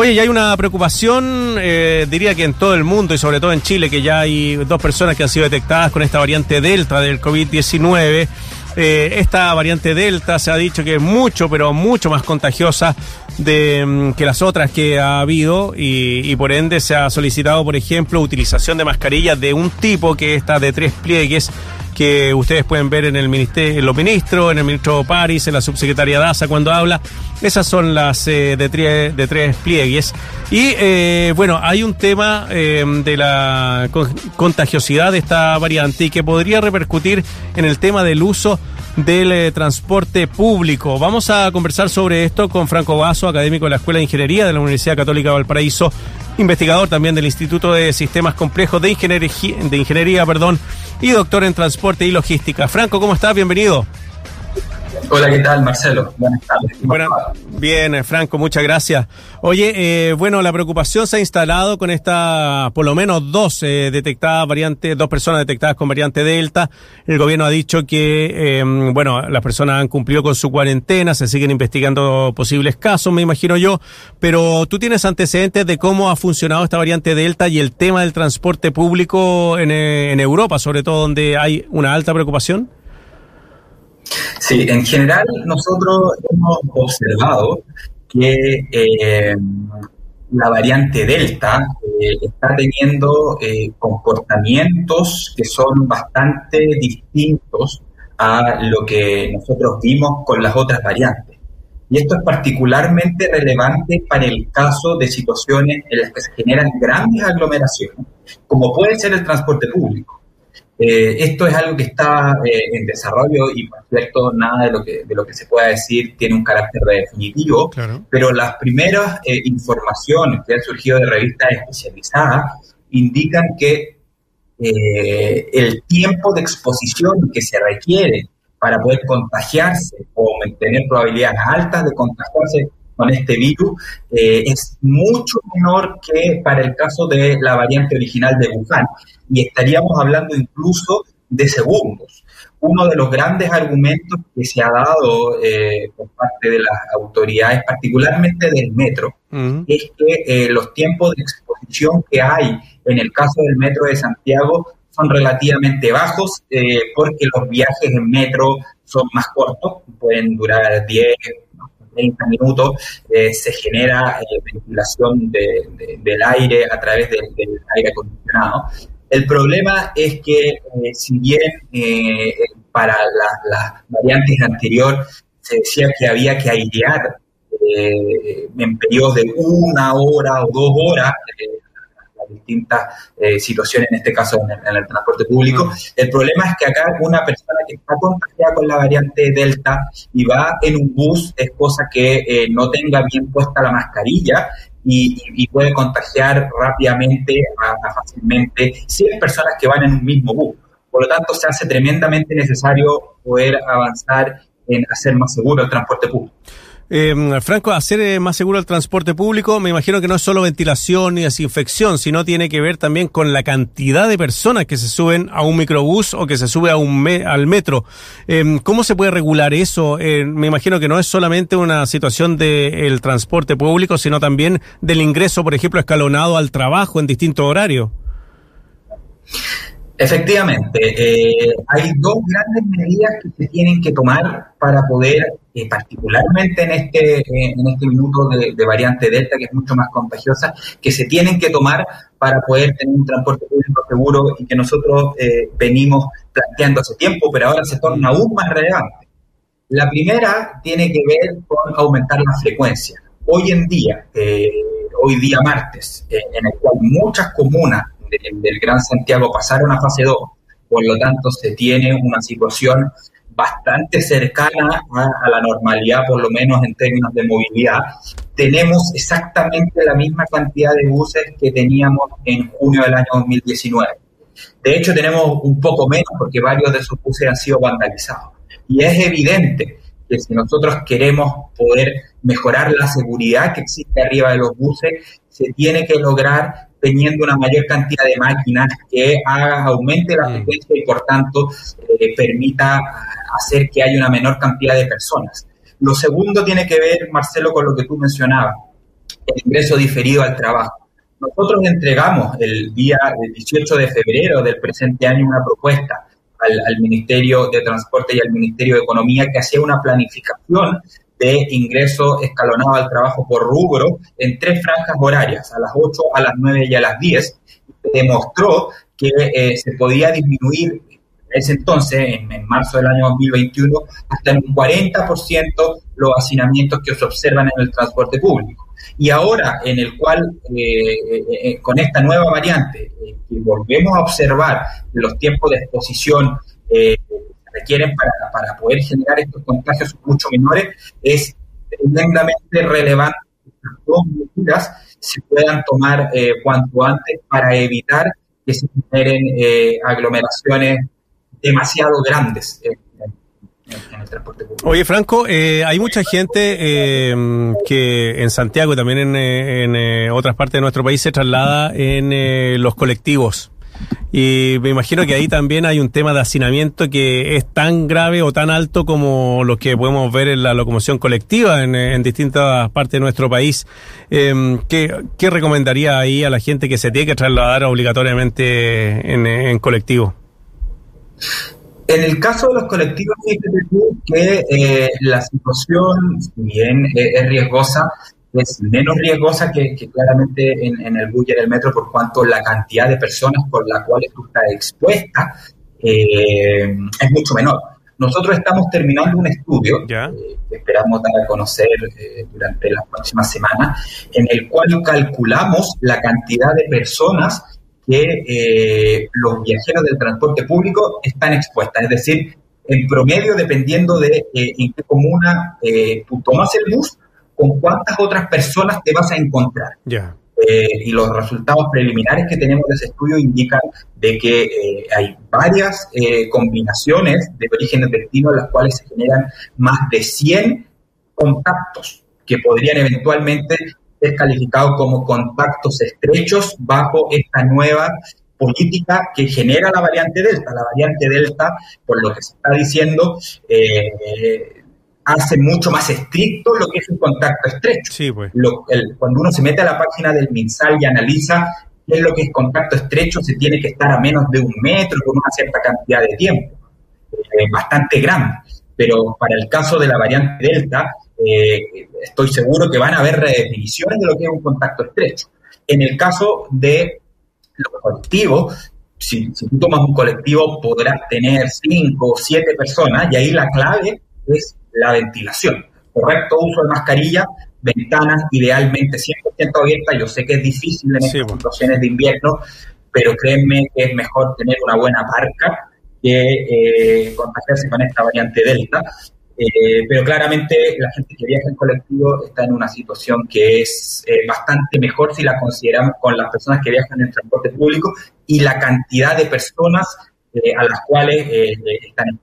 Oye, ya hay una preocupación, eh, diría que en todo el mundo y sobre todo en Chile, que ya hay dos personas que han sido detectadas con esta variante Delta del COVID-19. Eh, esta variante Delta se ha dicho que es mucho, pero mucho más contagiosa de, mm, que las otras que ha habido y, y, por ende se ha solicitado, por ejemplo, utilización de mascarillas de un tipo que está de tres pliegues que ustedes pueden ver en el ministerio, en los ministros, en el ministro París, en la subsecretaria Daza cuando habla. Esas son las eh, de, tres, de tres pliegues. Y eh, bueno, hay un tema eh, de la contagiosidad de esta variante y que podría repercutir en el tema del uso del eh, transporte público. Vamos a conversar sobre esto con Franco Vaso, académico de la Escuela de Ingeniería de la Universidad Católica de Valparaíso, investigador también del Instituto de Sistemas Complejos de Ingeniería, de Ingeniería perdón, y doctor en Transporte y Logística. Franco, ¿cómo estás? Bienvenido. Hola, ¿qué tal, Marcelo? Buenas tardes. Bueno, bien, eh, Franco, muchas gracias. Oye, eh, bueno, la preocupación se ha instalado con esta, por lo menos dos eh, detectadas variantes, dos personas detectadas con variante Delta. El gobierno ha dicho que, eh, bueno, las personas han cumplido con su cuarentena, se siguen investigando posibles casos, me imagino yo, pero tú tienes antecedentes de cómo ha funcionado esta variante Delta y el tema del transporte público en, eh, en Europa, sobre todo donde hay una alta preocupación. Sí, en general nosotros hemos observado que eh, la variante Delta eh, está teniendo eh, comportamientos que son bastante distintos a lo que nosotros vimos con las otras variantes. Y esto es particularmente relevante para el caso de situaciones en las que se generan grandes aglomeraciones, como puede ser el transporte público. Eh, esto es algo que está eh, en desarrollo y, por cierto, nada de lo que, de lo que se pueda decir tiene un carácter definitivo, claro. pero las primeras eh, informaciones que han surgido de revistas especializadas indican que el tiempo de exposición que se requiere para poder contagiarse o tener probabilidades altas de contagiarse con este virus es mucho menor que para el caso de la variante original de Wuhan y estaríamos hablando incluso de segundos. Uno de los grandes argumentos que se ha dado eh, por parte de las autoridades, particularmente del metro, uh -huh. es que eh, los tiempos de exposición que hay en el caso del metro de Santiago son relativamente bajos eh, porque los viajes en metro son más cortos, pueden durar 10, 30 minutos, eh, se genera eh, ventilación de, de, del aire a través del, aire acondicionado. El problema es que, eh, si bien eh, para las la variantes anteriores se decía que había que airear eh, en periodos de una hora o dos horas las distintas situaciones, en este caso en el, en el transporte público, el problema es que acá una persona que está contagiada con la variante Delta y va en un bus es cosa que no tenga bien puesta la mascarilla y, y, puede contagiar rápidamente, a, a fácilmente, 100 personas que van en un mismo bus. Por lo tanto, se hace tremendamente necesario poder avanzar en hacer más seguro el transporte público. Eh, Franco, hacer eh, más seguro el transporte público, me imagino que no es solo ventilación ni desinfección, sino tiene que ver también con la cantidad de personas que se suben a un microbús o que se sube a un me al metro. Eh, ¿Cómo se puede regular eso? Eh, me imagino que no es solamente una situación del de transporte público, sino también del ingreso, por ejemplo, escalonado al trabajo en distintos horarios. Efectivamente, eh, hay dos grandes medidas que se tienen que tomar para poder, eh, particularmente en este, eh, en este minuto de, de, variante Delta, que es mucho más contagiosa, que se tienen que tomar para poder tener un transporte público seguro y que nosotros eh, venimos planteando hace tiempo, pero ahora se torna aún más relevante. La primera tiene que ver con aumentar la frecuencia. Hoy en día, hoy día martes, en el cual muchas comunas del, del Gran Santiago pasaron a fase 2, por lo tanto se tiene una situación bastante cercana a, a, la normalidad, por lo menos en términos de movilidad. Tenemos exactamente la misma cantidad de buses que teníamos en junio del año 2019. De hecho, tenemos un poco menos porque varios de esos buses han sido vandalizados. Y es evidente que si nosotros queremos poder mejorar la seguridad que existe arriba de los buses, se tiene que lograr teniendo una mayor cantidad de máquinas que haga, aumente la frecuencia y por tanto eh, permita hacer que haya una menor cantidad de personas. Lo segundo tiene que ver, Marcelo, con lo que tú mencionabas. el ingreso diferido al trabajo. Nosotros entregamos el día 18 de febrero del presente año una propuesta al, Ministerio de Transporte y al Ministerio de Economía que hacía una planificación de ingreso escalonado al trabajo por rubro en tres franjas horarias, a las 8, a las 9 y a las 10. Demostró que eh, se podía disminuir ese entonces, en, marzo del año 2021, hasta en un 40% los hacinamientos que se observan en el transporte público. Y ahora, en el cual, eh, eh, con esta nueva variante, que volvemos a observar los tiempos de exposición requieren para, para poder generar estos contagios mucho menores, es tremendamente relevante que estas dos medidas se puedan tomar cuanto antes para evitar que se generen eh, aglomeraciones demasiado grandes. en el transporte público. Oye, Franco, eh, hay mucha gente eh, que en Santiago y también en, en otras partes de nuestro país se traslada en los colectivos. Y me imagino que ahí también hay un tema de hacinamiento que es tan grave o tan alto como lo que podemos ver en la locomoción colectiva en, distintas partes de nuestro país. Eh, ¿qué, recomendaría ahí a la gente que se tiene que trasladar obligatoriamente en, colectivo? En el caso de los colectivos, fíjate que eh, la situación, si bien es riesgosa, es menos riesgosa que, claramente en, el bus y en el metro por cuanto la cantidad de personas por las cuales tú estás expuesta eh, es mucho menor. Nosotros estamos terminando un estudio eh, que esperamos dar a conocer eh, durante las próximas semanas, en el cual calculamos la cantidad de personas que los viajeros del transporte público están expuestas. Es decir, en promedio, dependiendo de en qué comuna tú tomas el bus, con cuántas otras personas te vas a encontrar. Eh, y los resultados preliminares que tenemos de ese estudio indican de que eh, hay varias eh, combinaciones de orígenes destino en las cuales se generan más de 100 contactos que podrían eventualmente ser calificados como contactos estrechos bajo esta nueva política que genera la variante Delta. La variante Delta, por lo que se está diciendo, hace mucho más estricto lo que es un contacto estrecho. Sí, pues. cuando uno se mete a la página del MinSal y analiza qué es lo que es contacto estrecho, se tiene que estar a menos de un metro con una cierta cantidad de tiempo, eh, bastante grande. Pero para el caso de la variante Delta, eh, estoy seguro que van a haber redefiniciones de lo que es un contacto estrecho. En el caso de los colectivos, si, si tú tomas un colectivo podrás tener cinco o siete personas y ahí la clave es la ventilación. Correcto uso de mascarilla, ventanas idealmente 100% abiertas. Yo sé que es difícil en estas situaciones de invierno, pero créanme que es mejor tener una buena parca que eh, contagiarse con esta variante Delta. Eh, pero claramente la gente que viaja en colectivo está en una situación que es eh, bastante mejor si la consideramos con las personas que viajan en transporte público y la cantidad de personas a las cuales están en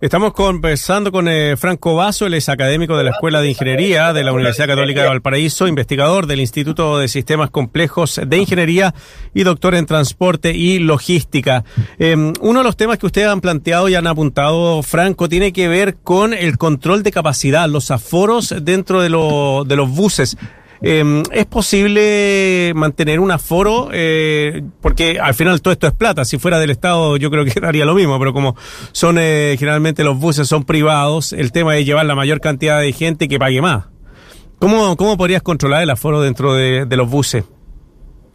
Estamos conversando con eh, Franco Vaso, él es académico de la Escuela de Ingeniería de la Universidad Católica de Valparaíso, investigador del Instituto de Sistemas Complejos de Ingeniería y doctor en Transporte y Logística. Em, uno de los temas que ustedes han planteado y han apuntado, Franco, tiene que ver con el control de capacidad, los aforos dentro de, de los buses. Eh, ¿Es posible mantener un aforo? Eh, porque al final todo esto es plata. Si fuera del Estado yo creo que haría lo mismo, pero como son eh, generalmente los buses son privados, el tema es llevar la mayor cantidad de gente que pague más. ¿Cómo, cómo podrías controlar el aforo dentro de los buses?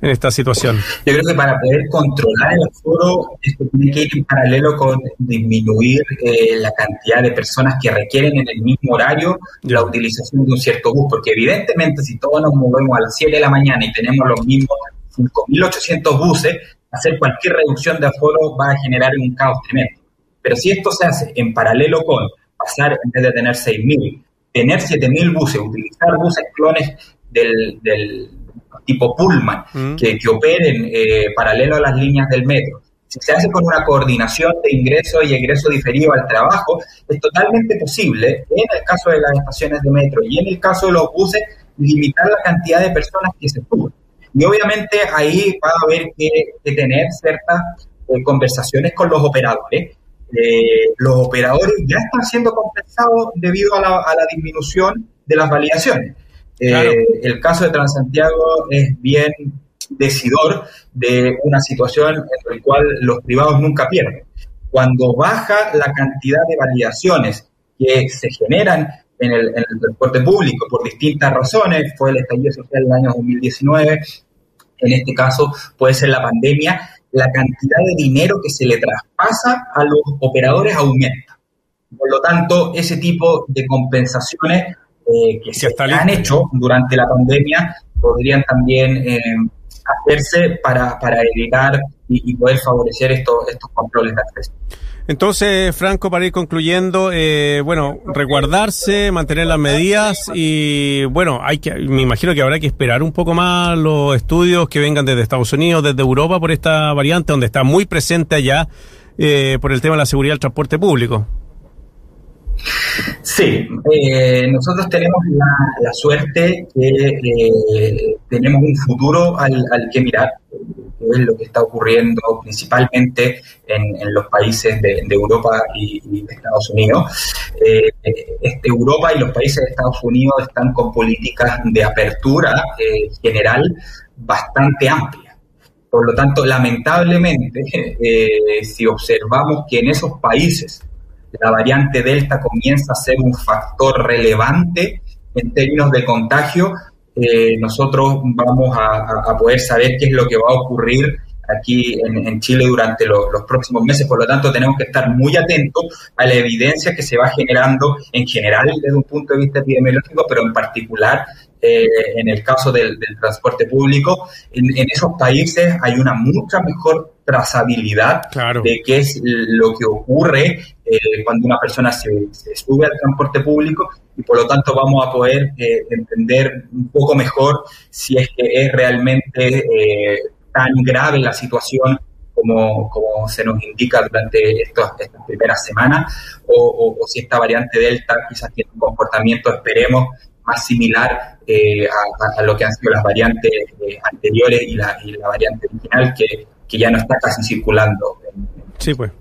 En esta situación? Yo creo que para poder controlar el aforo, esto tiene que ir en paralelo con disminuir eh, la cantidad de personas que requieren en el mismo horario la utilización de un cierto bus, porque evidentemente si todos nos movemos a las 7 de la mañana y tenemos los mismos 5.800 buses, hacer cualquier reducción de aforo va a generar un caos tremendo. Pero si esto se hace en paralelo con pasar, en vez de tener 6.000, tener 7.000 buses, utilizar buses clones del, del tipo Pullman, mm. que, operen eh, paralelo a las líneas del metro. Si se hace con una coordinación de ingreso y egreso diferido al trabajo, es totalmente posible, en el caso de las estaciones de metro y en el caso de los buses, limitar la cantidad de personas que se suben. Y obviamente ahí va a haber que, tener ciertas eh, conversaciones con los operadores. Eh, los operadores ya están siendo compensados debido a la, a la disminución de las validaciones el caso de Transantiago es bien decidor de una situación en la cual los privados nunca pierden. Cuando baja la cantidad de validaciones que se generan en el, transporte público por distintas razones, fue el estallido social del año 2019, en este caso puede ser la pandemia, la cantidad de dinero que se le traspasa a los operadores aumenta. Por lo tanto, ese tipo de compensaciones eh, que se han hecho durante la pandemia podrían también eh, hacerse para, para evitar y, poder favorecer estos, estos controles de acceso. Entonces, Franco, para ir concluyendo, eh, bueno, resguardarse, mantener las medidas y, bueno, hay que, me imagino que habrá que esperar un poco más los estudios que vengan desde Estados Unidos, desde Europa por esta variante, donde está muy presente allá eh, por el tema de la seguridad del transporte público. Sí, eh, nosotros tenemos la, suerte que eh, tenemos un futuro al, que mirar, que es lo que está ocurriendo principalmente en, los países de, Europa y, de Estados Unidos. Eh, este, Europa y los países de Estados Unidos están con políticas de apertura general bastante amplias. Por lo tanto, lamentablemente, si observamos que en esos países la variante Delta comienza a ser un factor relevante en términos de contagio, eh, nosotros vamos a, poder saber qué es lo que va a ocurrir aquí en, Chile durante los próximos meses. Por lo tanto, tenemos que estar muy atentos a la evidencia que se va generando en general desde un punto de vista epidemiológico, pero en particular eh, en el caso del, transporte público. En, esos países hay una mucha mejor trazabilidad de qué es lo que ocurre eh, cuando una persona se, sube al transporte público y por lo tanto vamos a poder eh, entender un poco mejor si es que es realmente tan grave la situación como, como se nos indica durante estas primeras semanas, o, si esta variante Delta quizás tiene un comportamiento, esperemos, más similar eh, a, lo que han sido las variantes eh, anteriores y la, variante original que, ya no está casi circulando. Sí, pues.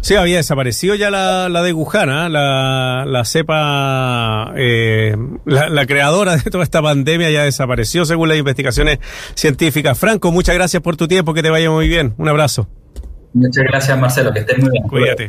Sí, había desaparecido ya la, la de Wuhan, ¿ah? la, la cepa, eh, la, la, creadora de toda esta pandemia ya desapareció según las investigaciones científicas. Franco, muchas gracias por tu tiempo, que te vaya muy bien. Un abrazo. Muchas gracias, Marcelo, que estés muy bien. Cuídate.